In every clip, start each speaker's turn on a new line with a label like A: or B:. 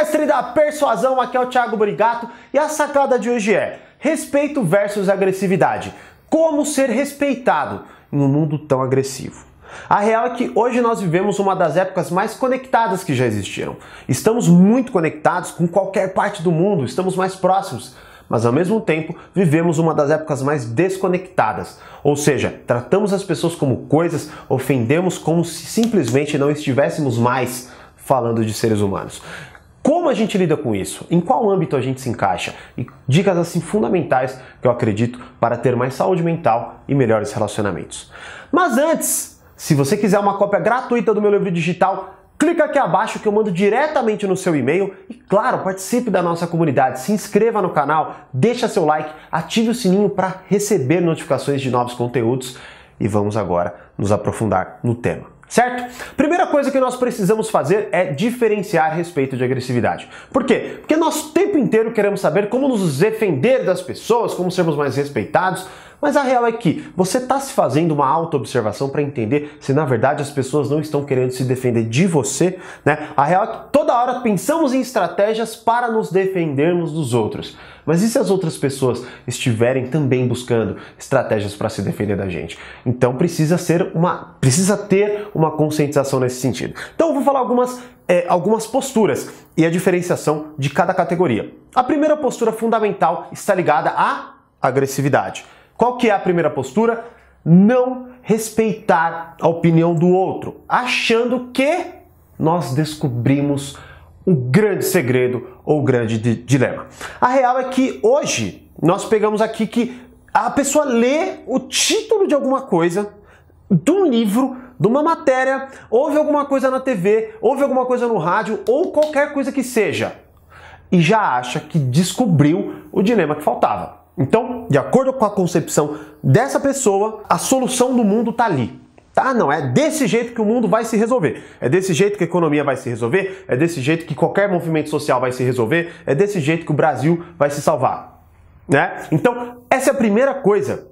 A: mestre da persuasão, aqui é o Thiago Brigato e a sacada de hoje é respeito versus agressividade. Como ser respeitado em um mundo tão agressivo? A real é que hoje nós vivemos uma das épocas mais conectadas que já existiram. Estamos muito conectados com qualquer parte do mundo, estamos mais próximos mas ao mesmo tempo vivemos uma das épocas mais desconectadas. Ou seja, tratamos as pessoas como coisas, ofendemos como se simplesmente não estivéssemos mais falando de seres humanos. Como a gente lida com isso? Em qual âmbito a gente se encaixa? E dicas assim fundamentais que eu acredito para ter mais saúde mental e melhores relacionamentos. Mas antes, se você quiser uma cópia gratuita do meu livro digital, clica aqui abaixo que eu mando diretamente no seu e-mail e claro, participe da nossa comunidade, se inscreva no canal, deixa seu like, ative o sininho para receber notificações de novos conteúdos e vamos agora nos aprofundar no tema. Certo? Primeira coisa que nós precisamos fazer é diferenciar respeito de agressividade. Por quê? Porque nós o tempo inteiro queremos saber como nos defender das pessoas, como sermos mais respeitados, mas a real é que você está se fazendo uma auto-observação para entender se na verdade as pessoas não estão querendo se defender de você, né? A real é que toda hora pensamos em estratégias para nos defendermos dos outros. Mas e se as outras pessoas estiverem também buscando estratégias para se defender da gente? Então precisa ser uma, precisa ter uma conscientização nesse sentido. Então eu vou falar algumas é, algumas posturas e a diferenciação de cada categoria. A primeira postura fundamental está ligada à agressividade. Qual que é a primeira postura? Não respeitar a opinião do outro, achando que nós descobrimos o grande segredo ou o grande dilema. A real é que hoje nós pegamos aqui que a pessoa lê o título de alguma coisa, de um livro, de uma matéria, ouve alguma coisa na TV, ouve alguma coisa no rádio ou qualquer coisa que seja e já acha que descobriu o dilema que faltava. Então, de acordo com a concepção dessa pessoa, a solução do mundo está ali. Tá? Não é desse jeito que o mundo vai se resolver. É desse jeito que a economia vai se resolver. É desse jeito que qualquer movimento social vai se resolver. É desse jeito que o Brasil vai se salvar. Né? Então, essa é a primeira coisa.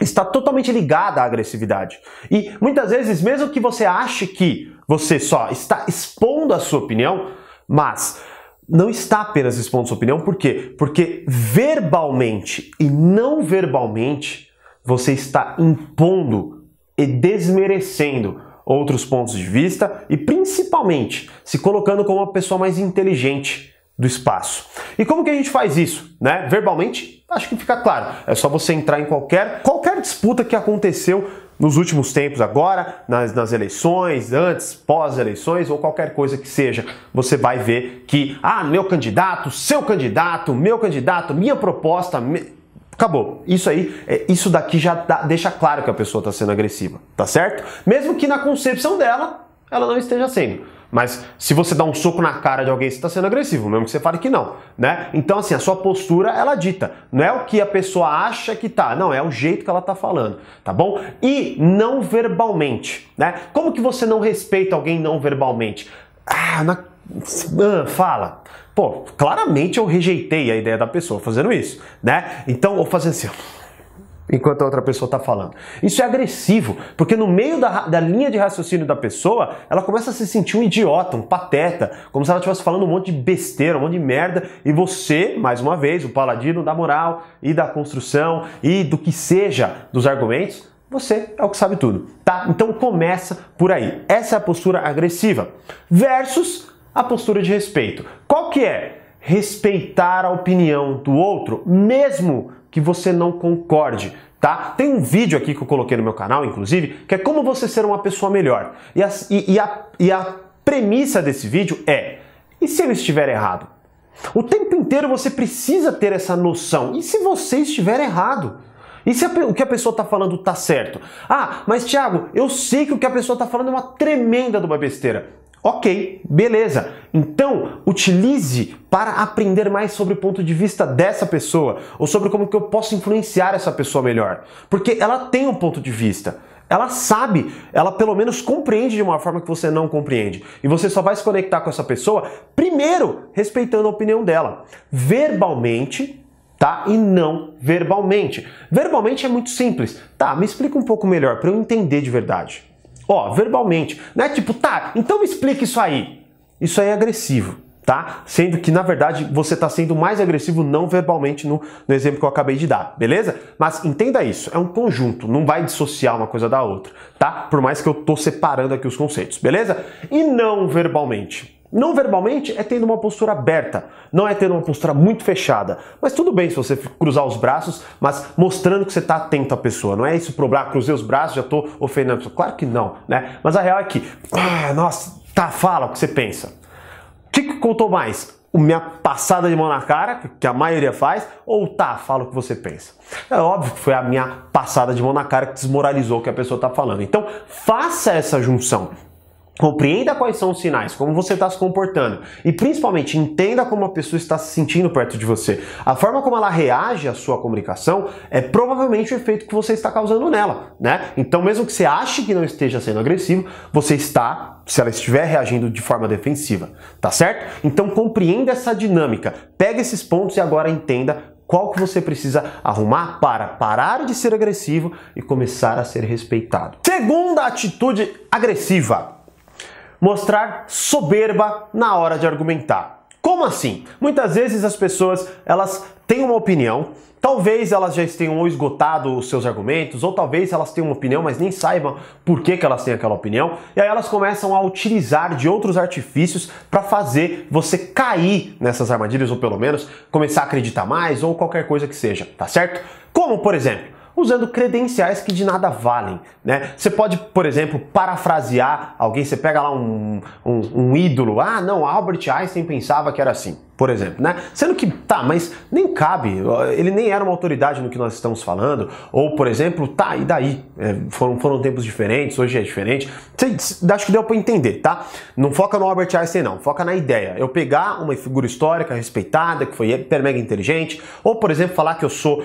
A: Está totalmente ligada à agressividade. E muitas vezes, mesmo que você ache que você só está expondo a sua opinião, mas não está apenas expondo sua opinião, por quê? Porque verbalmente e não verbalmente você está impondo e desmerecendo outros pontos de vista e principalmente se colocando como uma pessoa mais inteligente do espaço. E como que a gente faz isso, né? Verbalmente, acho que fica claro. É só você entrar em qualquer qualquer disputa que aconteceu nos últimos tempos agora, nas, nas eleições, antes, pós-eleições ou qualquer coisa que seja, você vai ver que, ah, meu candidato, seu candidato, meu candidato, minha proposta, me... acabou. Isso aí, é, isso daqui já dá, deixa claro que a pessoa está sendo agressiva, tá certo? Mesmo que na concepção dela, ela não esteja sendo. Mas se você dá um soco na cara de alguém, você está sendo agressivo, mesmo que você fale que não, né? Então, assim, a sua postura, ela dita. Não é o que a pessoa acha que tá, não, é o jeito que ela tá falando, tá bom? E não verbalmente, né? Como que você não respeita alguém não verbalmente? Ah, na... ah fala. Pô, claramente eu rejeitei a ideia da pessoa fazendo isso, né? Então, ou fazendo assim enquanto a outra pessoa está falando. Isso é agressivo, porque no meio da, da linha de raciocínio da pessoa, ela começa a se sentir um idiota, um pateta, como se ela estivesse falando um monte de besteira, um monte de merda, e você, mais uma vez, o paladino da moral e da construção e do que seja dos argumentos, você é o que sabe tudo, tá? Então começa por aí. Essa é a postura agressiva versus a postura de respeito. Qual que é? Respeitar a opinião do outro, mesmo que você não concorde, tá? Tem um vídeo aqui que eu coloquei no meu canal, inclusive, que é como você ser uma pessoa melhor. E a, e, a, e a premissa desse vídeo é: e se eu estiver errado? O tempo inteiro você precisa ter essa noção. E se você estiver errado? E se a, o que a pessoa está falando está certo? Ah, mas Thiago, eu sei que o que a pessoa está falando é uma tremenda de uma besteira. Ok, beleza. Então, utilize para aprender mais sobre o ponto de vista dessa pessoa ou sobre como que eu posso influenciar essa pessoa melhor. Porque ela tem um ponto de vista. Ela sabe, ela pelo menos compreende de uma forma que você não compreende. E você só vai se conectar com essa pessoa, primeiro, respeitando a opinião dela. Verbalmente, tá? E não verbalmente. Verbalmente é muito simples. Tá, me explica um pouco melhor para eu entender de verdade. Ó, verbalmente. Não é tipo, tá, então me explica isso aí. Isso aí é agressivo. tá? Sendo que, na verdade, você está sendo mais agressivo não verbalmente no, no, exemplo que eu acabei de dar, beleza? Mas entenda isso, é um conjunto, não vai dissociar uma coisa da outra, tá? Por mais que eu tô separando aqui os conceitos, beleza? E não verbalmente. Não verbalmente é tendo uma postura aberta, não é tendo uma postura muito fechada. Mas tudo bem se você cruzar os braços, mas mostrando que você está atento à pessoa. Não é isso problema, cruzei os braços, já estou ofendendo a pessoa. Claro que não, né? Mas a real é que, ah, nossa, tá, fala o que você pensa. O que, que contou mais? minha passada de mão na cara, que a maioria faz, ou tá, fala o que você pensa. É óbvio que foi a minha passada de mão na cara que desmoralizou o que a pessoa está falando. Então, faça essa junção. Compreenda quais são os sinais, como você está se comportando e principalmente entenda como a pessoa está se sentindo perto de você. A forma como ela reage à sua comunicação é provavelmente o efeito que você está causando nela, né? Então, mesmo que você ache que não esteja sendo agressivo, você está, se ela estiver reagindo de forma defensiva, tá certo? Então, compreenda essa dinâmica, pega esses pontos e agora entenda qual que você precisa arrumar para parar de ser agressivo e começar a ser respeitado. Segunda atitude agressiva mostrar soberba na hora de argumentar. Como assim? Muitas vezes as pessoas elas têm uma opinião, talvez elas já tenham esgotado os seus argumentos, ou talvez elas tenham uma opinião, mas nem saibam por que, que elas têm aquela opinião, e aí elas começam a utilizar de outros artifícios para fazer você cair nessas armadilhas, ou pelo menos começar a acreditar mais, ou qualquer coisa que seja, tá certo? Como, por exemplo, usando credenciais que de nada valem. Né? Você pode, por exemplo, parafrasear alguém, você pega lá um, um, um, ídolo, ah, não, Albert Einstein pensava que era assim, por exemplo, né? Sendo que, tá, mas nem cabe, ele nem era uma autoridade no que nós estamos falando, ou, por exemplo, tá, e daí? É, foram, foram tempos diferentes, hoje é diferente. Você, acho que deu para entender, tá? Não foca no Albert Einstein, não, foca na ideia. Eu pegar uma figura histórica respeitada, que foi hiper mega inteligente, ou, por exemplo, falar que eu sou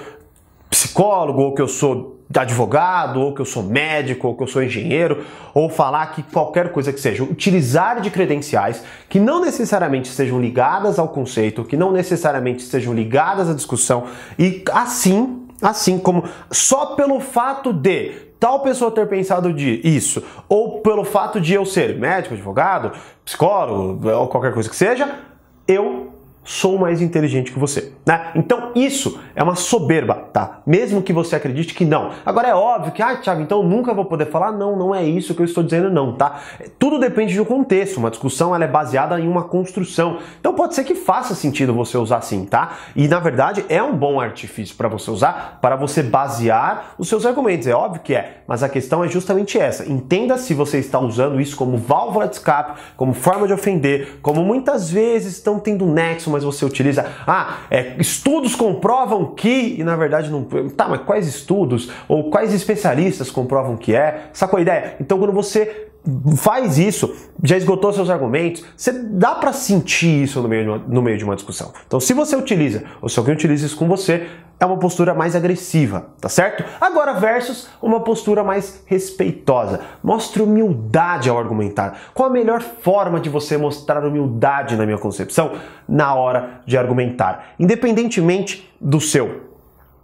A: psicólogo, ou que eu sou advogado, ou que eu sou médico, ou que eu sou engenheiro, ou falar que qualquer coisa que seja, utilizar de credenciais que não necessariamente estejam ligadas ao conceito, que não necessariamente estejam ligadas à discussão, e assim, assim como só pelo fato de tal pessoa ter pensado de isso, ou pelo fato de eu ser médico, advogado, psicólogo, ou qualquer coisa que seja, eu sou mais inteligente que você, né? Então isso é uma soberba, tá? Mesmo que você acredite que não. Agora é óbvio que, ah, Thiago, então eu nunca vou poder falar, não, não é isso que eu estou dizendo, não, tá? Tudo depende do contexto. Uma discussão ela é baseada em uma construção. Então pode ser que faça sentido você usar assim, tá? E na verdade é um bom artifício para você usar para você basear os seus argumentos. É óbvio que é, mas a questão é justamente essa. Entenda se você está usando isso como válvula de escape, como forma de ofender, como muitas vezes estão tendo nexo mas você utiliza, ah, é, estudos comprovam que, e na verdade não. Tá, mas quais estudos? Ou quais especialistas comprovam que é? Sacou a ideia? Então quando você faz isso, já esgotou seus argumentos, você dá para sentir isso no meio, de uma, no meio de uma discussão. Então, se você utiliza, ou se alguém utiliza isso com você, é uma postura mais agressiva, tá certo? Agora, versus uma postura mais respeitosa. Mostre humildade ao argumentar. Qual a melhor forma de você mostrar humildade, na minha concepção, na hora de argumentar? Independentemente do seu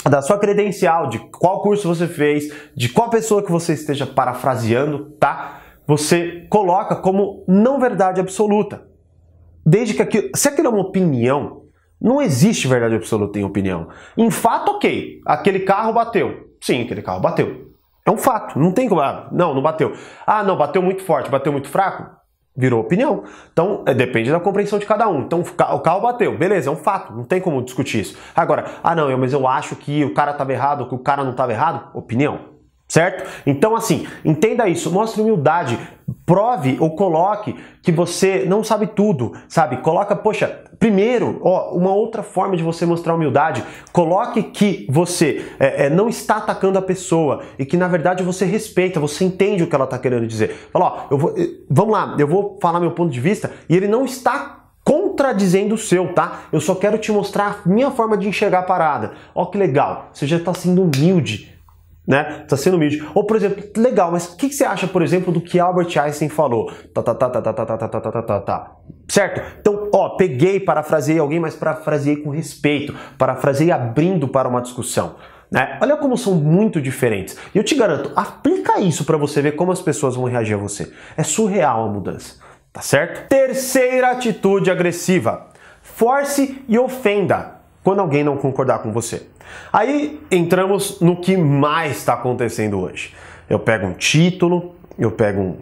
A: da sua credencial, de qual curso você fez, de qual pessoa que você esteja parafraseando, tá? Você coloca como não verdade absoluta. Desde que aquilo, se aquilo é uma opinião, não existe verdade absoluta em opinião. Em fato, ok, aquele carro bateu. Sim, aquele carro bateu. É um fato, não tem como. Ah, não, não bateu. Ah, não, bateu muito forte, bateu muito fraco. Virou opinião. Então, é, depende da compreensão de cada um. Então, o carro bateu, beleza, é um fato, não tem como discutir isso. Agora, ah, não, mas eu acho que o cara estava errado, que o cara não estava errado. Opinião. Certo? Então, assim, entenda isso, mostre humildade, prove ou coloque que você não sabe tudo, sabe? Coloca, poxa, primeiro, ó, uma outra forma de você mostrar humildade, coloque que você é, é, não está atacando a pessoa e que na verdade você respeita, você entende o que ela está querendo dizer. Fala, ó, eu vou, eh, vamos lá, eu vou falar meu ponto de vista e ele não está contradizendo o seu, tá? Eu só quero te mostrar a minha forma de enxergar a parada. Ó que legal, você já está sendo humilde né? Tá sendo humilde. Ou, por exemplo, legal, mas o que, que, você acha, por exemplo, do que Albert Einstein falou? Tá, tá, tá, tá, tá, tá, tá, tá, tá, tá, tá, tá. Certo? Então, ó, peguei, parafraseei alguém, mas parafraseei com respeito, parafraseei abrindo para uma discussão. Né? Olha como são muito diferentes. E eu te garanto, aplica isso para você ver como as pessoas vão reagir a você. É surreal a mudança. tá certo? Terceira atitude agressiva: force e ofenda quando alguém não concordar com você. Aí entramos no que mais está acontecendo hoje. Eu pego um título, eu pego um,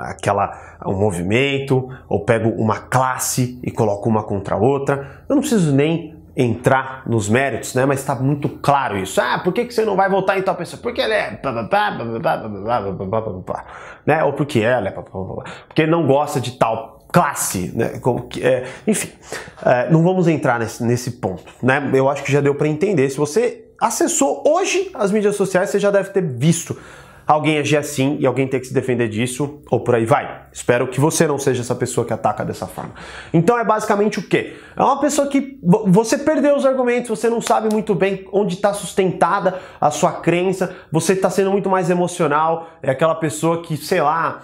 A: aquela um movimento, ou pego uma classe e coloco uma contra a outra. Eu não preciso nem entrar nos méritos, né? Mas está muito claro isso. Ah, por que, que você não vai votar em tal pessoa? Porque ela é. Né? Ou porque ela é. Porque não gosta de tal classe, né? Enfim, não vamos entrar nesse, nesse ponto, né? Eu acho que já deu para entender. Se você acessou hoje as mídias sociais, você já deve ter visto alguém agir assim e alguém ter que se defender disso, ou por aí vai. Espero que você não seja essa pessoa que ataca dessa forma. Então é basicamente o quê? É uma pessoa que você perdeu os argumentos, você não sabe muito bem onde está sustentada a sua crença, você está sendo muito mais emocional, é aquela pessoa que, sei lá,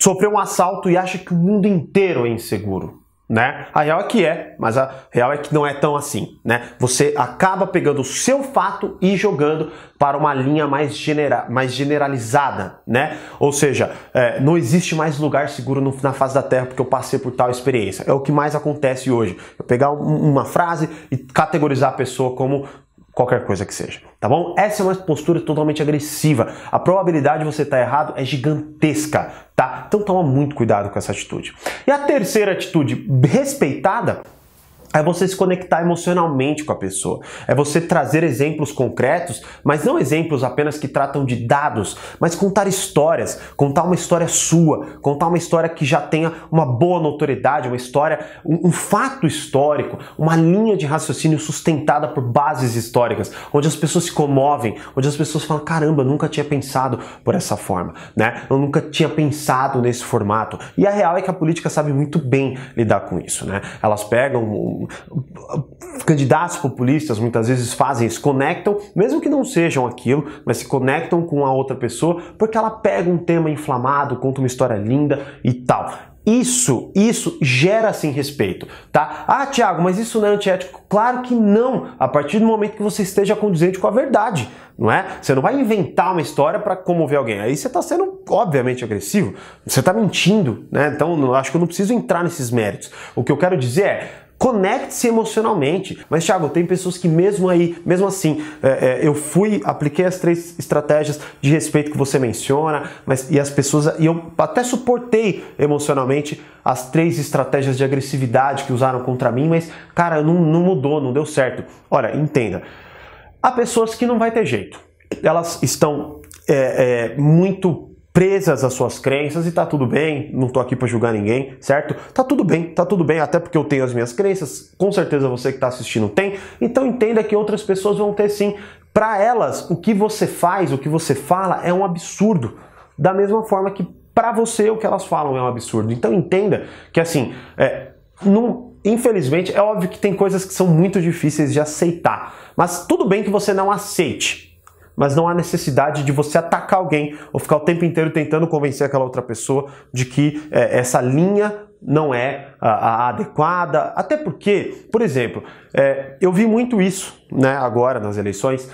A: sofreu um assalto e acha que o mundo inteiro é inseguro né? A real é que é, mas a real é que não é tão assim, né? Você acaba pegando o seu fato e jogando para uma linha mais, genera mais generalizada, né? Ou seja, é, não existe mais lugar seguro no, na face da Terra porque eu passei por tal experiência. É o que mais acontece hoje. Eu pegar um, uma frase e categorizar a pessoa como qualquer coisa que seja, tá bom? Essa é uma postura totalmente agressiva. A probabilidade de você estar errado é gigantesca, tá? Então toma muito cuidado com essa atitude. E a terceira atitude respeitada é você se conectar emocionalmente com a pessoa. É você trazer exemplos concretos, mas não exemplos apenas que tratam de dados, mas contar histórias, contar uma história sua, contar uma história que já tenha uma boa notoriedade, uma história, um, um fato histórico, uma linha de raciocínio sustentada por bases históricas, onde as pessoas se comovem, onde as pessoas falam: caramba, eu nunca tinha pensado por essa forma, né? Eu nunca tinha pensado nesse formato. E a real é que a política sabe muito bem lidar com isso, né? Elas pegam candidatos populistas muitas vezes fazem, se conectam, mesmo que não sejam aquilo, mas se conectam com a outra pessoa porque ela pega um tema inflamado, conta uma história linda e tal. Isso, isso gera sim respeito, tá? Ah, Tiago, mas isso não é antiético? Claro que não, a partir do momento que você esteja condizente com a verdade, não é? Você não vai inventar uma história para comover alguém. Aí você está sendo, obviamente, agressivo, você está mentindo, né? Então, acho que eu não preciso entrar nesses méritos. O que eu quero dizer é, Conecte-se emocionalmente. Mas, Thiago, tem pessoas que mesmo aí, mesmo assim, é, é, eu fui, apliquei as três estratégias de respeito que você menciona, mas e as pessoas, e eu até suportei emocionalmente as três estratégias de agressividade que usaram contra mim, mas, cara, não, não mudou, não deu certo. Olha, entenda. Há pessoas que não vai ter jeito. Elas estão é, é, muito presas às suas crenças e tá tudo bem, não tô aqui para julgar ninguém, certo? Tá tudo bem, tá tudo bem, até porque eu tenho as minhas crenças, com certeza você que tá assistindo tem, então entenda que outras pessoas vão ter sim. Para elas, o que você faz, o que você fala é um absurdo, da mesma forma que para você o que elas falam é um absurdo. Então entenda que assim, é, infelizmente é óbvio que tem coisas que são muito difíceis de aceitar, mas tudo bem que você não aceite mas não há necessidade de você atacar alguém ou ficar o tempo inteiro tentando convencer aquela outra pessoa de que é, essa linha não é a, a, adequada. Até porque, por exemplo, é, eu vi muito isso né, agora nas eleições.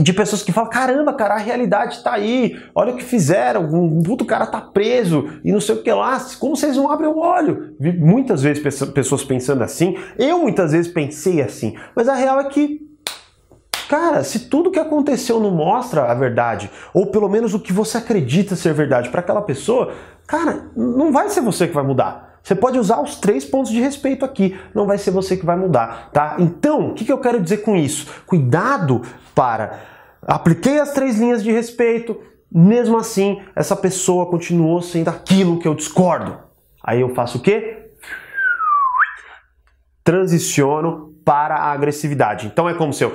A: De pessoas que falam, caramba, cara, a realidade tá aí, olha o que fizeram, um puto cara tá preso e não sei o que lá, como vocês não abrem o olho? Vi muitas vezes pessoas pensando assim, eu muitas vezes pensei assim, mas a real é que Cara, se tudo que aconteceu não mostra a verdade, ou pelo menos o que você acredita ser verdade para aquela pessoa, cara, não vai ser você que vai mudar. Você pode usar os três pontos de respeito aqui, não vai ser você que vai mudar, tá? Então, o que, que eu quero dizer com isso? Cuidado para. Apliquei as três linhas de respeito, mesmo assim, essa pessoa continuou sendo aquilo que eu discordo. Aí eu faço o quê? Transiciono para a agressividade. Então é como se eu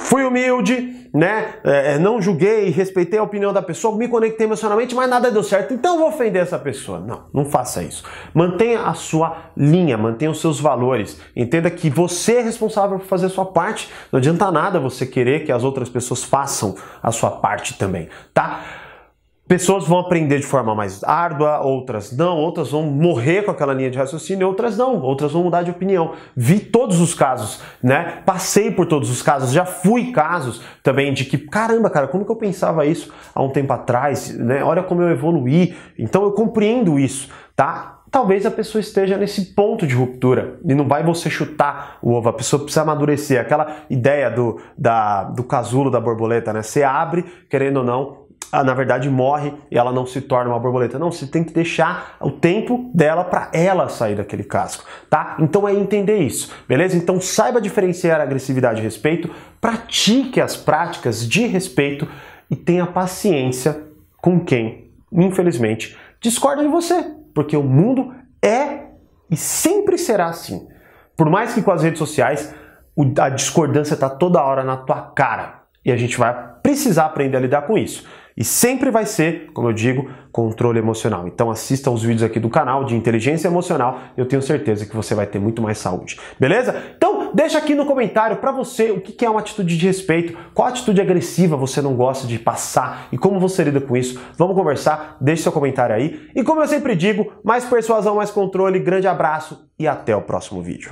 A: Fui humilde, né? É, é, não julguei, respeitei a opinião da pessoa, me conectei emocionalmente, mas nada deu certo, então vou ofender essa pessoa. Não, não faça isso. Mantenha a sua linha, mantenha os seus valores. Entenda que você é responsável por fazer a sua parte. Não adianta nada você querer que as outras pessoas façam a sua parte também, tá? Pessoas vão aprender de forma mais árdua, outras não, outras vão morrer com aquela linha de raciocínio, outras não, outras vão mudar de opinião. Vi todos os casos, né? Passei por todos os casos, já fui casos também de que, caramba, cara, como que eu pensava isso há um tempo atrás, né? Olha como eu evoluí. Então eu compreendo isso, tá? Talvez a pessoa esteja nesse ponto de ruptura e não vai você chutar o ovo, a pessoa precisa amadurecer. Aquela ideia do, da, do casulo da borboleta, né? Você abre, querendo ou não, na verdade morre e ela não se torna uma borboleta. Não, você tem que deixar o tempo dela para ela sair daquele casco, tá? Então é entender isso, beleza? Então saiba diferenciar agressividade e respeito, pratique as práticas de respeito e tenha paciência com quem, infelizmente, discorda de você, porque o mundo é e sempre será assim. Por mais que com as redes sociais a discordância está toda hora na tua cara e a gente vai precisar aprender a lidar com isso. E sempre vai ser, como eu digo, controle emocional. Então assista os vídeos aqui do canal de inteligência emocional, eu tenho certeza que você vai ter muito mais saúde. Beleza? Então deixa aqui no comentário para você o que é uma atitude de respeito, qual atitude agressiva você não gosta de passar e como você lida com isso. Vamos conversar, deixe seu comentário aí. E como eu sempre digo, mais persuasão, mais controle, grande abraço e até o próximo vídeo.